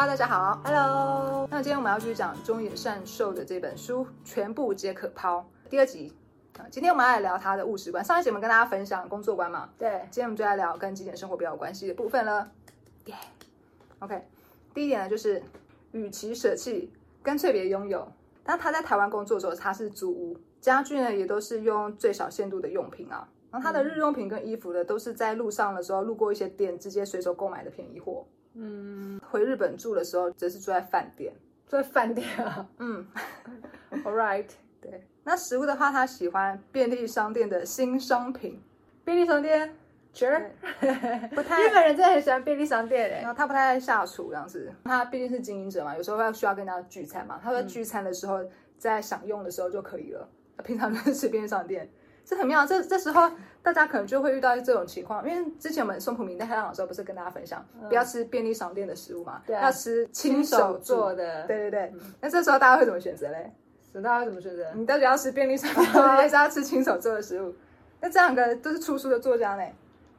Hello，大家好。Hello，那今天我们要继续讲中野善寿的这本书，全部皆可抛。第二集啊，今天我们要来聊他的务实观。上一集我们跟大家分享工作观嘛，对，今天我们就来聊跟极简生活比较有关系的部分了。耶、OK，第一点呢，就是与其舍弃，干脆别拥有。当他在台湾工作的时候，他是租屋，家具呢也都是用最小限度的用品啊。然后他的日用品跟衣服呢，都是在路上的时候路过一些店，直接随手购买的便宜货。嗯，回日本住的时候，则是住在饭店。住在饭店啊 嗯，，All right，对。那食物的话，他喜欢便利商店的新商品，便利商店，Sure，不太日本人真的很喜欢便利商店诶。然后他不太爱下厨这样子，他毕竟是经营者嘛，有时候要需要跟人家聚餐嘛。他在聚餐的时候，在享用的时候就可以了。平常就是吃便利商店，这很妙。这这时候大家可能就会遇到这种情况，因为之前我们松浦明在开朗的时候不是跟大家分享，不要吃便利商店的食物嘛，对啊要吃亲亲手手做的。的，对对对，那这时候大家会怎么选择嘞？大家会怎么选择？你到底要吃便利商店，还是要吃亲手做的食物？那这两个都是出书的作家呢，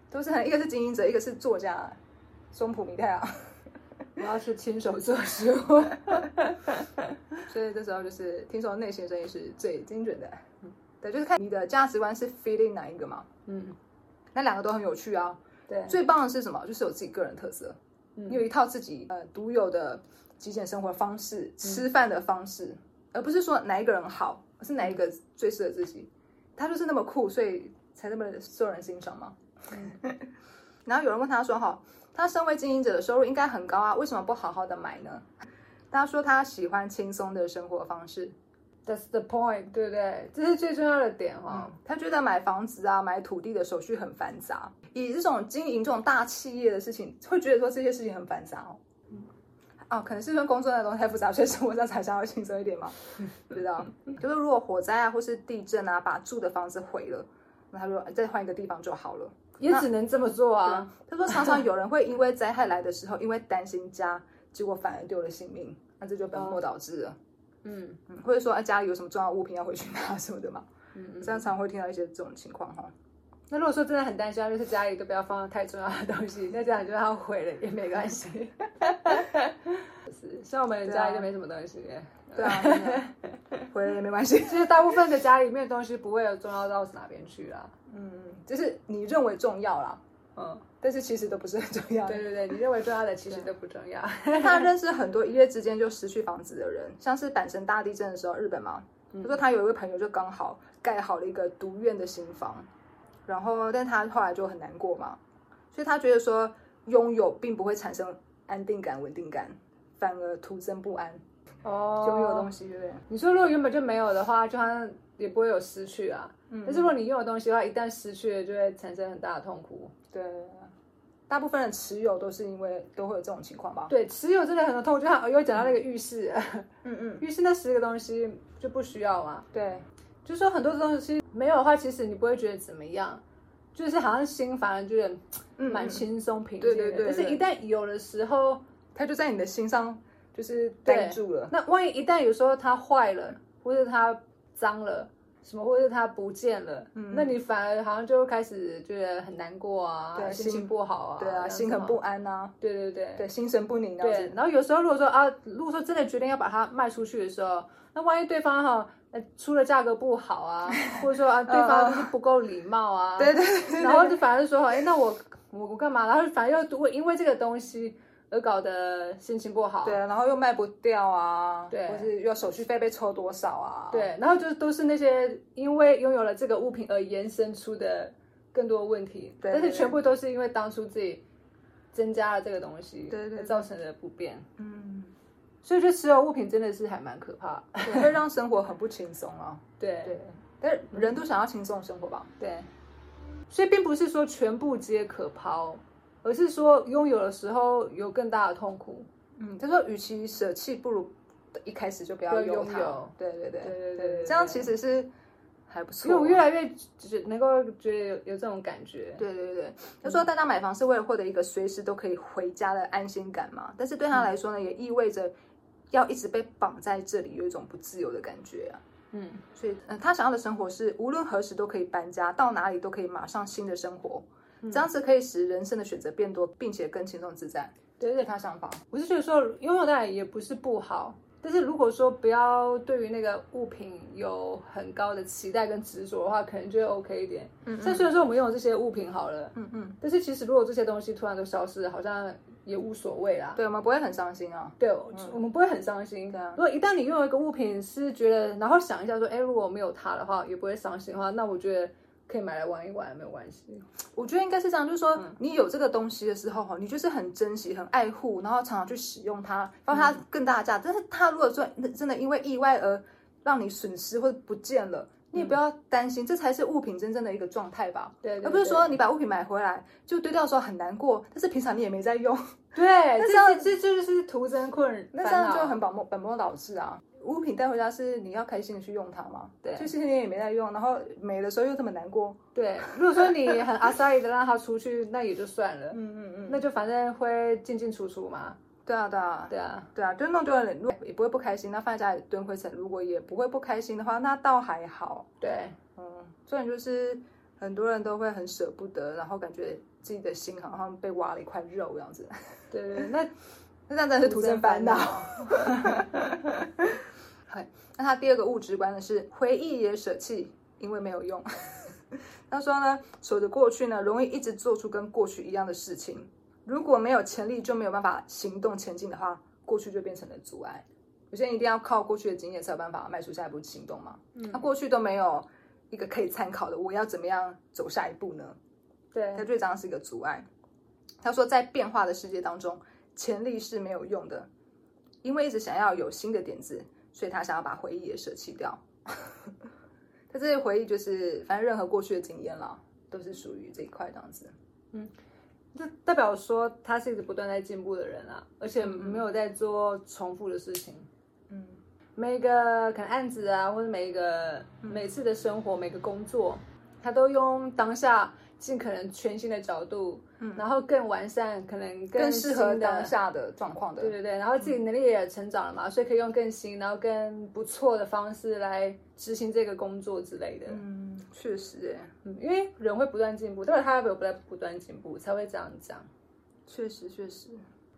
都是很一个是经营者，一个是作家，松浦弥太郎。我要吃亲手做食物。所以这时候就是听说内心声音是最精准的，对，就是看你的价值观是 feeling 哪一个嘛。嗯，那两个都很有趣啊。对，最棒的是什么？就是有自己个人特色，你有一套自己呃独有的极简生活方式、吃饭的方式，而不是说哪一个人好，而是哪一个最适合自己。他就是那么酷，所以才那么受人欣赏嘛。然后有人问他说：“哈，他身为经营者的收入应该很高啊，为什么不好好的买呢？”他说他喜欢轻松的生活方式，That's the point，对不对？这是最重要的点哈。他觉得买房子啊、买土地的手续很繁杂，以这种经营这种大企业的事情，会觉得说这些事情很繁杂哦。哦，可能是因为工作那东西太复杂，所以生活上才想要轻松一点嘛。不知道，就是如果火灾啊或是地震啊，把住的房子毁了，那他说再换一个地方就好了。也只能这么做啊。他说常常有人会因为灾害来的时候，因为担心家，结果反而丢了性命，那这就本末倒置了。嗯嗯，或者说啊家里有什么重要物品要回去拿什么的嘛。嗯，这样常会听到一些这种情况哈。那如果说真的很担心，就是家里都不要放太重要的东西，那这样就让它毁了也没关系。是，像我们家里就没什么东西。对啊，真的回来也没关系。其实大部分的家里面的东西不会有重要到哪边去啦。嗯，就是你认为重要啦，嗯，但是其实都不是很重要。对对对，你认为重要的其实都不重要。他认识很多一夜之间就失去房子的人，像是阪神大地震的时候，日本嘛，他说他有一位朋友就刚好盖好了一个独院的新房，然后但他后来就很难过嘛，所以他觉得说拥有并不会产生安定感、稳定感，反而徒增不安。哦拥有东西，对不对？你说如果原本就没有的话，就好像也不会有失去啊。嗯但是如果你用的东西的话，一旦失去了，就会产生很大的痛苦。对，大部分人持有都是因为都会有这种情况吧？对，持有真的很多痛苦，就像又讲到那个浴室，嗯嗯，浴室那十个东西就不需要嘛。对。就是说很多东西没有的话，其实你不会觉得怎么样，就是好像心反而觉得嗯蛮轻松平静的。对对对对但是一旦有的时候，它就在你的心上，就是呆住了。那万一一旦有时候它坏了，或者它脏了，什么，或者它不见了，那你反而好像就开始觉得很难过啊，对心情不好啊，对啊，心很不。安呐、对对对。对，心神不宁这然后有时候如果说啊，如果说真的决定要把它卖出去的时候，那万一对方哈、呃出的价格不好啊，或者说啊对方就是不够礼貌啊，对对。然后就反而说，哎，那我我我干嘛？然后反而又会因为这个东西而搞得心情不好。对，然后又卖不掉啊，对或是又手续费被抽多少啊？对，然后就都是那些因为拥有了这个物品而延伸出的更多问题，对但是全部都是因为当初自己增加了这个东西，对对造成的不便。嗯，所以我觉得持有物品真的是还蛮可怕。对会让生活很不轻松啊。对对，但是人都想要轻松的生活吧？对，所以并不是说全部皆可抛，而是说拥有的时候有更大的痛苦。嗯，他说，与其舍弃，不如一开始就不要拥有对对对对对对对这样其实是还不错。因为我越来越觉能够觉得有有这种感觉。对对对，他说大家买房是为了获得一个随时都可以回家的安心感嘛，但是对他来说呢，也意味着要一直被绑在这里，有一种不自由的感觉啊。嗯，所以，嗯、他想要的生活是无论何时都可以搬家，到哪里都可以马上新的生活，这样子可以使人生的选择变多，并且更轻松自在。对是，他想法。我是觉得说拥有当然也不是不好，但是如果说不要对于那个物品有很高的期待跟执着的话，可能就会 OK 一点。嗯，但虽然说我们拥有这些物品好了，嗯嗯，但是其实如果这些东西突然都消失，好像也无所谓啦。对，我们不会很伤心啊。对，我们不会很伤心。的啊。如果一旦你拥有一个物品，是觉得，然后想一下说，哎，如果我没有它的话，也不会伤心的话，那我觉得。可以买来玩一玩，没有关系。我觉得应该是这样，就是说你有这个东西的时候，哈，你就是很珍惜、很爱护，然后常常去使用它，放它更大的价。但是它如果说真的因为意外而让你损失或者不见了，你也不要担心，这才是物品真正的一个状态吧？对，而不是说你把物品买回来就丢掉的时候很难过，但是平常你也没在用。对，那这样这就是徒增困那这样就很本末本末倒置啊。物品带回家是你要开心的去用它嘛？对，就其实你也没在用，然后没的时候又这么难过。对，如果说你很阿萨伊的让它出去，那也就算了。嗯嗯嗯，那就反正会进进出出嘛。对啊对啊。对啊。对啊，就弄丢了，也不会不开心。那放在家里堆灰尘，如果也不会不开心的话，那倒还好。对，嗯，虽然就是很多人都会很舍不得，然后感觉自己的心好像被挖了一块肉这样子。对对，那那这样真是徒增烦恼。那他第二个物质观呢是回忆也舍弃，因为没有用。他说呢，守着过去呢，容易一直做出跟过去一样的事情。如果没有潜力，就没有办法行动前进的话，过去就变成了阻碍。有些人一定要靠过去的经验才有办法迈出下一步行动嘛。嗯，那过去都没有一个可以参考的，我要怎么样走下一步呢？对，他最常是一个阻碍。他说，在变化的世界当中，潜力是没有用的，因为一直想要有新的点子。所以他想要把回忆也舍弃掉，他这些回忆就是反正任何过去的经验啦，都是属于这一块这样子。嗯，这代表说他是一直不断在进步的人啊，而且没有在做重复的事情。嗯，每一个可能案子啊，或者每一个每次的生活，每个工作，他都用当下。尽可能全新的角度，嗯，然后更完善，可能更适合当下的状况的，对对对，然后自己能力也成长了嘛，所以可以用更新，然后更不错的方式来执行这个工作之类的。嗯，确实，哎，嗯，因为人会不断进步，但是他有不断不断进步才会这样讲。确实，确实，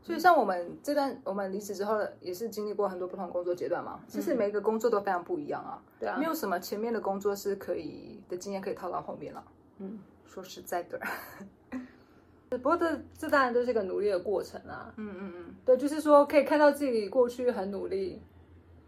所以像我们这段，我们离职之后也是经历过很多不同工作阶段嘛，其实每一个工作都非常不一样啊，对啊，没有什么前面的工作是可以的经验可以套到后面了，嗯。说实在的，不过这这当然都是一个努力的过程啊。嗯嗯嗯，对，就是说可以看到自己过去很努力，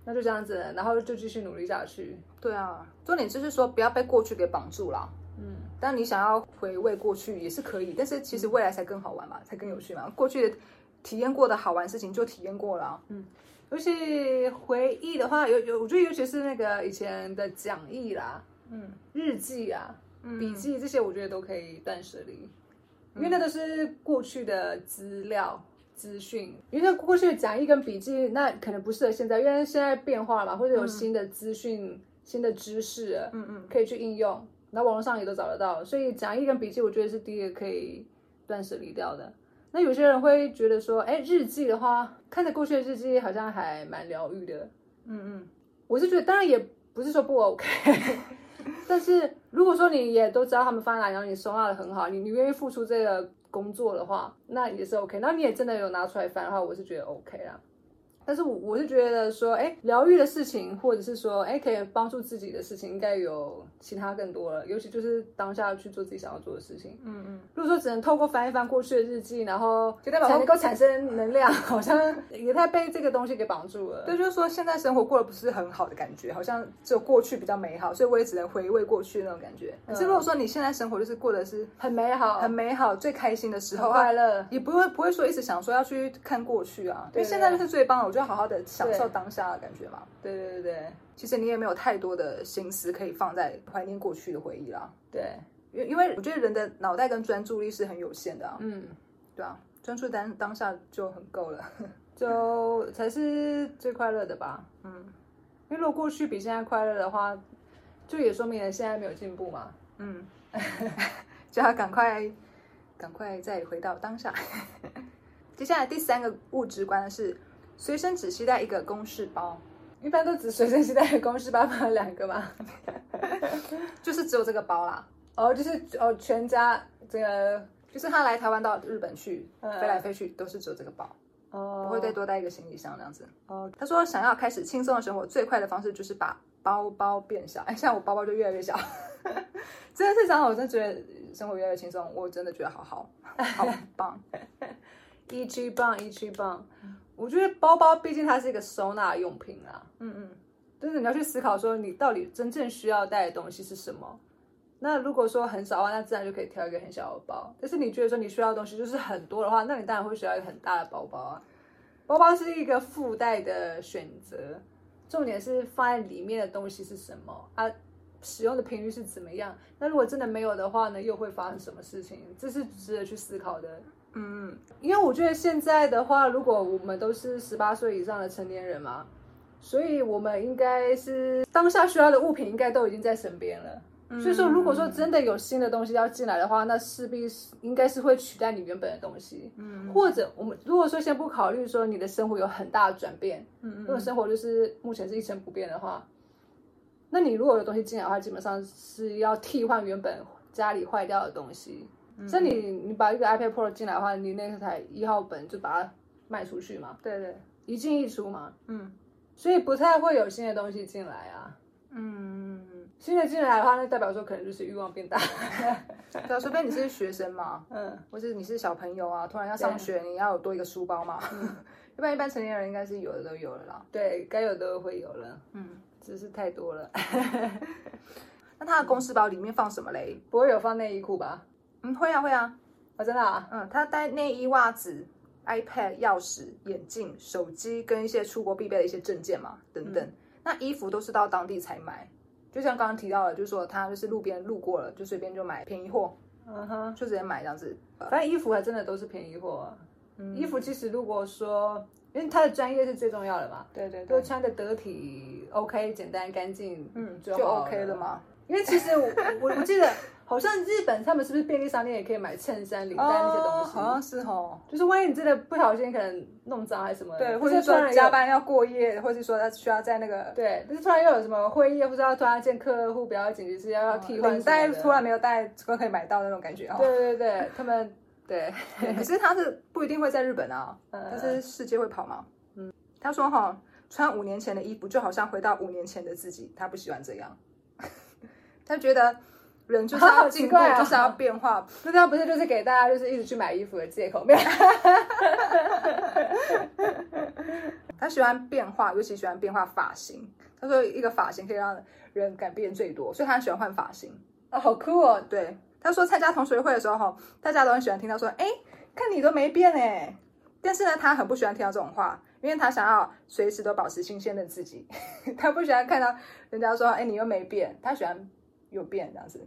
那就这样子，然后就继续努力下去。对啊，重点就是说不要被过去给绑住了。嗯，但你想要回味过去也是可以，但是其实未来才更好玩嘛，才更有趣嘛。过去的体验过的好玩事情就体验过了。嗯，尤其回忆的话，有有，我觉得尤其是那个以前的讲义啦，嗯，日记啊。笔记这些我觉得都可以断舍离，因为那都是过去的资料资讯。因为过去的讲义跟笔记，那可能不适合现在，因为现在变化了嘛，或者有新的资讯、新的知识，嗯嗯，可以去应用。那网络上也都找得到，所以讲义跟笔记，我觉得是第一个可以断舍离掉的。那有些人会觉得说，哎，日记的话，看着过去的日记好像还蛮疗愈的。嗯嗯，我是觉得，当然也不是说不 OK。但是如果说你也都知道他们放在哪，然后你收纳的很好，你你愿意付出这个工作的话，那也是 OK。那你也真的有拿出来翻的话，我是觉得 OK 啦。但是我我是觉得说，哎，疗愈的事情，或者是说，哎，可以帮助自己的事情，应该有其他更多了。尤其就是当下去做自己想要做的事情。嗯嗯。如果说只能透过翻一翻过去的日记，然后才能够产生能量，好像 也太被这个东西给绑住了。对，就是说现在生活过得不是很好的感觉，好像只有过去比较美好，所以我也只能回味过去那种感觉。可是如果说你现在生活就是过得是很美好、很美好、最开心的时候，快乐，也不会不会说一直想说要去看过去啊，因为现在就是最棒的。就好好的享受当下的感觉嘛。对对对对，其实你也没有太多的心思可以放在怀念过去的回忆啦。对，因因为我觉得人的脑袋跟专注力是很有限的啊。嗯，对啊，专注当当下就很够了，就才是最快乐的吧。嗯，因为如果过去比现在快乐的话，就也说明了现在没有进步嘛。嗯，就要赶快赶快再回到当下。接下来第三个物质观是随身只携带一个公事包，一般都只随身携带公事包，放两个嘛，就是只有这个包啦。哦，就是哦，全家这个就是他来台湾到日本去，飞来飞去都是只有这个包，哦，不会再多带一个行李箱这样子。哦，他说想要开始轻松的生活，最快的方式就是把包包变小。哎，像我包包就越来越小，真的是这样，我真的觉得生活越来越轻松，我真的觉得好好好棒，一区棒一区棒。我觉得包包毕竟它是一个收纳用品啊，嗯嗯，就是你要去思考说你到底真正需要带的东西是什么。那如果说很少的话，那自然就可以挑一个很小的包。但是你觉得说你需要的东西就是很多的话，那你当然会需要一个很大的包包啊。包包是一个附带的选择，重点是放在里面的东西是什么啊？使用的频率是怎么样？那如果真的没有的话呢，又会发生什么事情？这是值得去思考的。嗯，因为我觉得现在的话，如果我们都是十八岁以上的成年人嘛，所以我们应该是当下需要的物品应该都已经在身边了。所以说，如果说真的有新的东西要进来的话，那势必是应该是会取代你原本的东西。嗯，或者我们如果说先不考虑说你的生活有很大的转变，嗯如果生活就是目前是一成不变的话，那你如果有东西进来的话，基本上是要替换原本家里坏掉的东西。像你你把一个 iPad Pro 进来的话，你那台一号本就把它卖出去嘛？对对，一进一出嘛。嗯，所以不太会有新的东西进来啊。嗯。新的进来的话，那代表说可能就是欲望变大。对，除非你是学生嘛，嗯，或者你是小朋友啊，突然要上学，你要有多一个书包嘛。一般一般成年人应该是有的都有了啦。对，该有的会有了。嗯，只是太多了。那他的公司包里面放什么嘞？不会有放内衣裤吧？嗯，会啊会啊。我，真的啊？嗯，他带内衣、袜子、iPad、钥匙、眼镜、手机跟一些出国必备的一些证件嘛，等等。那衣服都是到当地才买。就像刚刚提到的，就是说他就是路边路过了，就随便就买便宜货，嗯哼，就直接买这样子。反正衣服还真的都是便宜货。衣服其实如果说，因为他的专业是最重要的嘛，对对，都穿的得体，OK，简单干净，嗯，就 OK 了嘛。因为其实我我我记得。好像日本他们是不是便利商店也可以买衬衫、领带那些东西？好像是哦，就是万一你真的不小心可能弄脏还是什么，对，或者说加班要过夜，或者说他需要在那个对，但是突然又有什么会议，或者要突然见客户比较紧急，是要要替换领带，突然没有带都可以买到那种感觉哦。对对对，他们对，可是他是不一定会在日本啊，但是世界会跑嘛。嗯，他说哈，穿五年前的衣服就好像回到五年前的自己，他不喜欢这样，他觉得。人就是要进步，就是要变化。那他不是就是给大家就是一直去买衣服的借口？没有。他喜欢变化，尤其喜欢变化发型。他说一个发型可以让人改变最多，所以他喜欢换发型。啊，好酷哦！对，他说参加同学会的时候哈，大家都很喜欢听他说：“哎，看你都没变哎。”但是呢，他很不喜欢听到这种话，因为他想要随时都保持新鲜的自己。他不喜欢看到人家说：“哎，你又没变。”他喜欢有变这样子。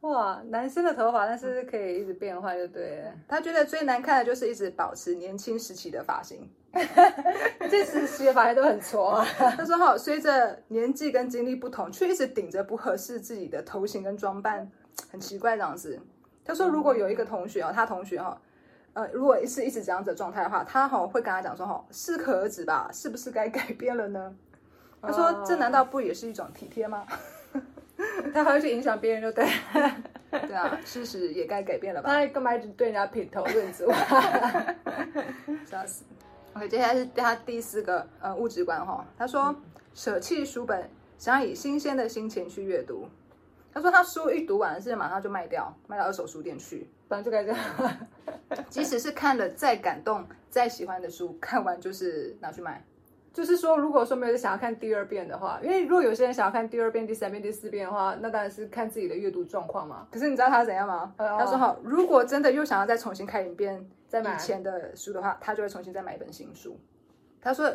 哇，男生的头发，但是可以一直变化，就对。他觉得最难看的就是一直保持年轻时期的发型，这时期的发型都很挫啊。他说：“哈，随着年纪跟经历不同，却一直顶着不合适自己的头型跟装扮，很奇怪这样子。”他说：“如果有一个同学哦，他同学哦，呃，如果是一直这样子的状态的话，他哈会跟他讲说：哈，适可而止吧，是不是该改变了呢？”他说：“这难道不也是一种体贴吗？” 他还会去影响别人，就对，对啊，事实也该改变了吧？他干嘛一直对人家品头论足？笑死！OK，接下来是他第四个呃物质观哈。他说舍弃书本，想要以新鲜的心情去阅读。他说他书一读完是马上就卖掉，卖到二手书店去，反正就该这样。即使是看了再感动、再喜欢的书，看完就是拿去卖。就是说，如果说没有想要看第二遍的话，因为如果有些人想要看第二遍、第三遍、第四遍的话，那当然是看自己的阅读状况嘛。可是你知道他怎样吗？他说：“好，如果真的又想要再重新看一遍以前的书的话，他就会重新再买一本新书。”他说：“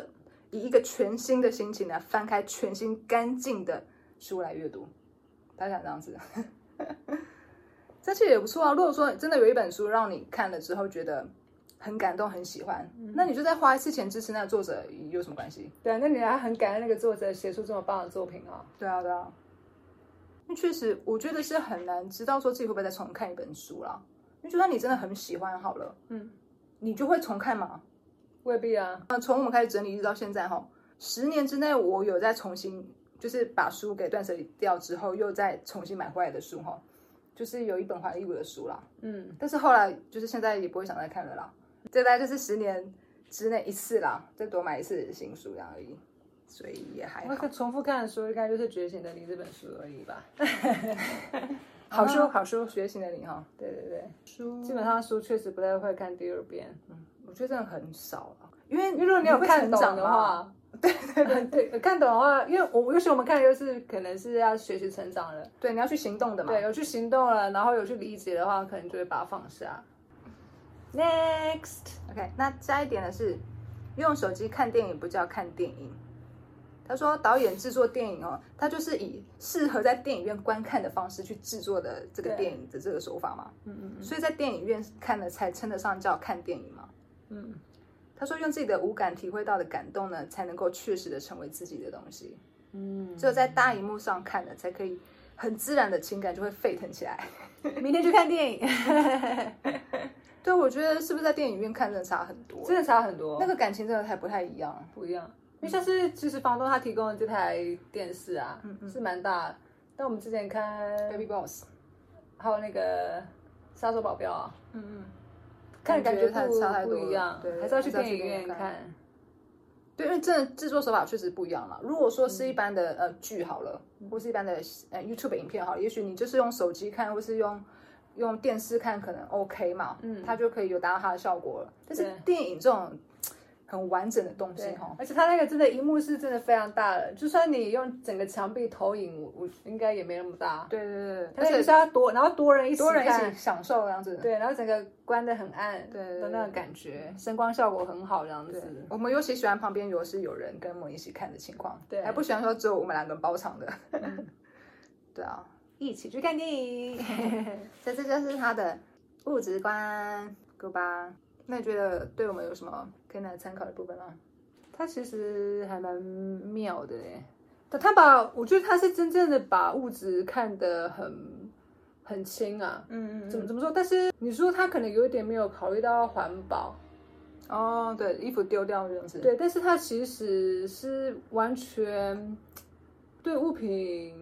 以一个全新的心情呢，翻开全新干净的书来阅读。”他想这样子，这其实也不错啊。如果说真的有一本书让你看了之后觉得，很感动，很喜欢，那你就再花一次钱支持那个作者有什么关系？对啊，那你还很感恩那个作者写出这么棒的作品啊！对啊，对啊，因为确实我觉得是很难知道说自己会不会再重看一本书啦。因为就算你真的很喜欢好了，嗯，你就会重看吗？未必啊。那从我们开始整理一直到现在哈，十年之内我有再重新就是把书给断舍离掉之后，又再重新买回来的书哈，就是有一本还义务的书啦。嗯，但是后来就是现在也不会想再看了啦，这大概就是十年之内一次啦，再多买一次新书样而已，所以也还好。我重复看的书应该就是《觉醒的你》这本书而已吧。好书，好书，觉醒的你哈，对对对，书基本上书确实不太会看第二遍。嗯，我觉得真的很少了，因为因为如果你有看懂的话，对对对 对，看懂的话，因为我尤其我们看的就是可能是要学习成长了，对，你要去行动的嘛，对，有去行动了，然后有去理解的话，可能就会把它放下。Next，OK，那下一点呢是用手机看电影不叫看电影。他说导演制作电影哦，他就是以适合在电影院观看的方式去制作的这个电影的这个手法嘛。嗯嗯嗯。所以在电影院看了才称得上叫看电影嘛。嗯。他说用自己的五感体会到的感动呢，才能够确实的成为自己的东西。嗯。只有在大荧幕上看的，才可以很自然的情感就会沸腾起来。明天去看电影。对，我觉得是不是在电影院看真的差很多？真的差很多，那个感情真的还不太一样，不一样。因为像是其实房东他提供的这台电视啊，是蛮大。但我们之前看 Baby Boss，还有那个杀手保镖啊，嗯嗯，看感觉不差太多，不一样，对，还是要去电影院看。对，因为真的制作手法确实不一样了。如果说是一般的呃剧好了，或是一般的呃 YouTube 影片好了，也许你就是用手机看，或是用用电视看，可能 OK 嘛，嗯，它就可以有达到它的效果了。但是电影这种。很完整的东西哈，而且它那个真的荧幕是真的非常大的，就算你用整个墙壁投影，我我应该也没那么大。对对对，而且是要多，然后多人一起多人一起享受这样子。对，然后整个关的很暗，对的那个感觉，声光效果很好这样子。我们尤其喜欢旁边如果是有人跟我们一起看的情况，对，还不喜欢说只有我们两个人包场的。对啊，一起去看电影，所 以这就是他的物质观，够吧？那你觉得对我们有什么可以来参考的部分吗？他其实还蛮妙的耶，他他把我觉得他是真正的把物质看得很很轻啊，嗯嗯，怎么怎么说？但是你说他可能有一点没有考虑到环保，哦，对，衣服丢掉这样子，对，但是他其实是完全对物品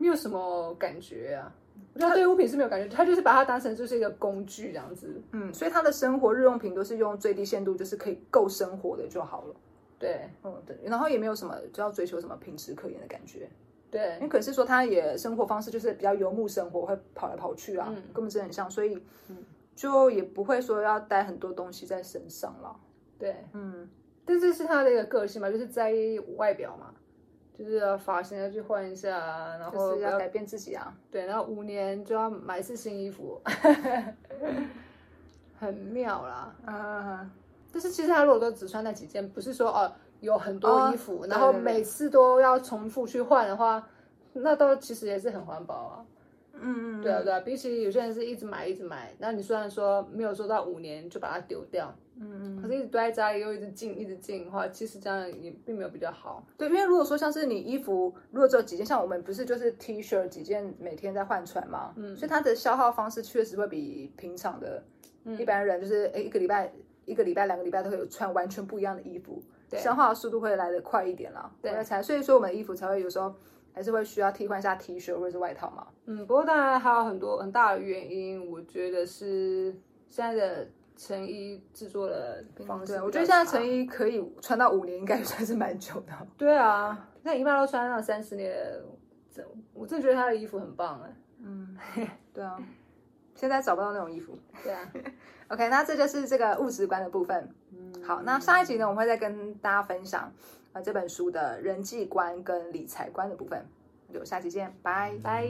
没有什么感觉啊。他对物品是没有感觉，他就是把它当成就是一个工具这样子。嗯，所以他的生活日用品都是用最低限度，就是可以够生活的就好了。对，嗯，对。然后也没有什么就要追求什么品质可言的感觉。对，因为可是说他也生活方式就是比较游牧生活，会跑来跑去啊，跟我们真的很像，所以就也不会说要带很多东西在身上了。对，嗯，但这是他的一个个性嘛，就是在意外表嘛。就是发型要去换一下，然后要改变自己啊。对，然后五年就要买一次新衣服，很妙啦。啊，但是其实他如果都只穿那几件，不是说哦有很多衣服，然后每次都要重复去换的话，那倒其实也是很环保啊。嗯嗯，对啊对啊，比起有些人是一直买一直买，那你虽然说没有说到五年就把它丢掉。嗯嗯，可是一直待在家里又一直进一直进的话，其实这样也并没有比较好。对，因为如果说像是你衣服，如果只有几件，像我们不是就是 T 恤几件每天在换穿嘛，嗯，所以它的消耗方式确实会比平常的一般人，就是哎一个礼拜一个礼拜两个礼拜都会有穿完全不一样的衣服，消耗的速度会来得快一点啦。对，才所以说我们的衣服才会有时候还是会需要替换一下 T 恤或者是外套嘛。嗯，不过当然还有很多很大的原因，我觉得是现在的。成衣制作的方式，我觉得现在成衣可以穿到五年，应该算是蛮久的。对啊，那一般都穿上三十年，这我真的觉得他的衣服很棒哎。嗯，对啊，现在找不到那种衣服。对啊，OK，那这就是这个物质观的部分。嗯，好，那下一集呢，我们会再跟大家分享那这本书的人际观跟理财观的部分。就下期见，拜拜。